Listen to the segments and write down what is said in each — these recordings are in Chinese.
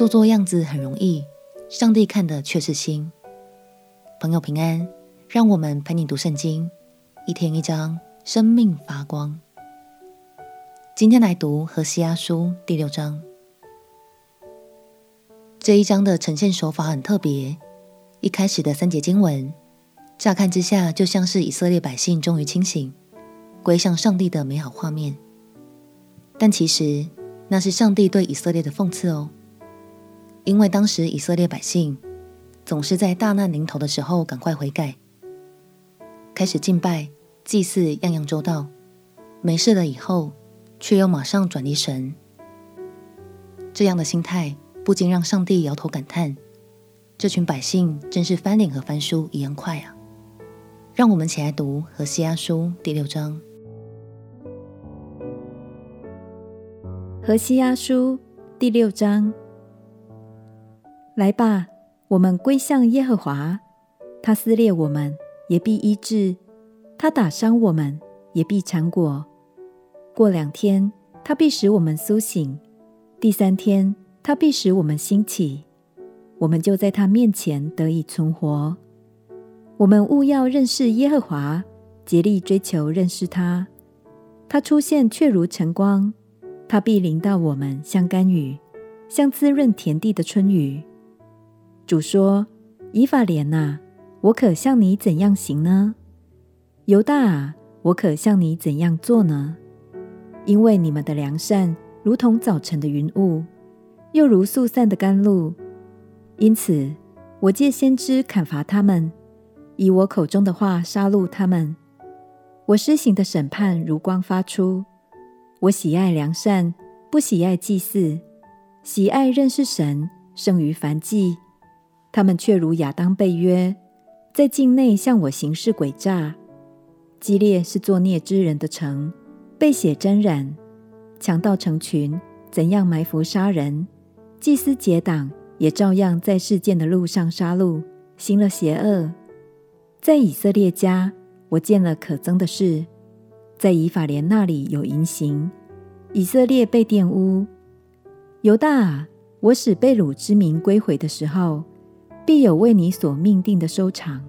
做做样子很容易，上帝看的却是心。朋友平安，让我们陪你读圣经，一天一章，生命发光。今天来读何西阿书第六章。这一章的呈现手法很特别，一开始的三节经文，乍看之下就像是以色列百姓终于清醒，归向上帝的美好画面，但其实那是上帝对以色列的讽刺哦。因为当时以色列百姓总是在大难临头的时候赶快悔改，开始敬拜、祭祀，样样周到，没事了以后，却又马上转离神。这样的心态不禁让上帝摇头感叹：这群百姓真是翻脸和翻书一样快啊！让我们起来读何西阿书第六章。何西阿书第六章。来吧，我们归向耶和华。他撕裂我们，也必医治；他打伤我们，也必缠裹。过两天，他必使我们苏醒；第三天，他必使我们兴起。我们就在他面前得以存活。我们务要认识耶和华，竭力追求认识他。他出现却如晨光，他必临到我们，像甘雨，像滋润田地的春雨。主说：“以法莲啊，我可向你怎样行呢？犹大啊，我可向你怎样做呢？因为你们的良善如同早晨的云雾，又如速散的甘露，因此我借先知砍伐他们，以我口中的话杀戮他们。我施行的审判如光发出。我喜爱良善，不喜爱祭祀，喜爱认识神胜于凡祭。”他们却如亚当被约，在境内向我行事诡诈。基列是作孽之人的城，被血沾染，强盗成群，怎样埋伏杀人？祭司结党也照样在事件的路上杀戮，行了邪恶。在以色列家，我见了可憎的事，在以法莲那里有淫行，以色列被玷污。犹大，我使被掳之民归回的时候。必有为你所命定的收场。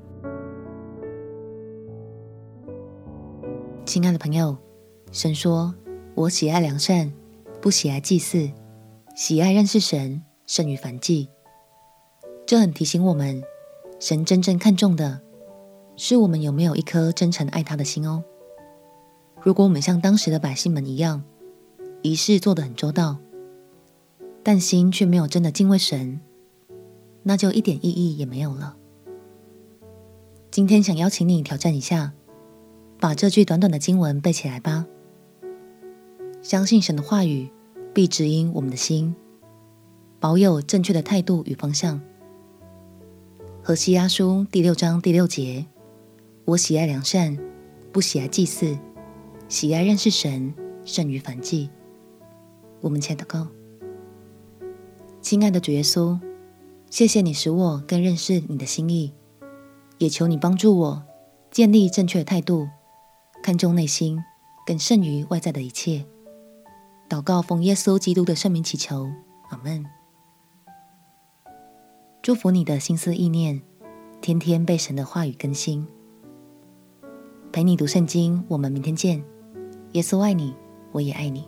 亲爱的朋友，神说：“我喜爱良善，不喜爱祭祀，喜爱认识神胜于凡祭。”这很提醒我们，神真正看重的是我们有没有一颗真诚爱他的心哦。如果我们像当时的百姓们一样，仪式做得很周到，但心却没有真的敬畏神。那就一点意义也没有了。今天想邀请你挑战一下，把这句短短的经文背起来吧。相信神的话语必指引我们的心，保有正确的态度与方向。何西阿书第六章第六节：我喜爱良善，不喜爱祭祀，喜爱认识神胜于凡祭。我们前祷告，亲爱的主耶稣。谢谢你使我更认识你的心意，也求你帮助我建立正确的态度，看重内心更胜于外在的一切。祷告奉耶稣基督的圣名祈求，阿门。祝福你的心思意念，天天被神的话语更新。陪你读圣经，我们明天见。耶稣爱你，我也爱你。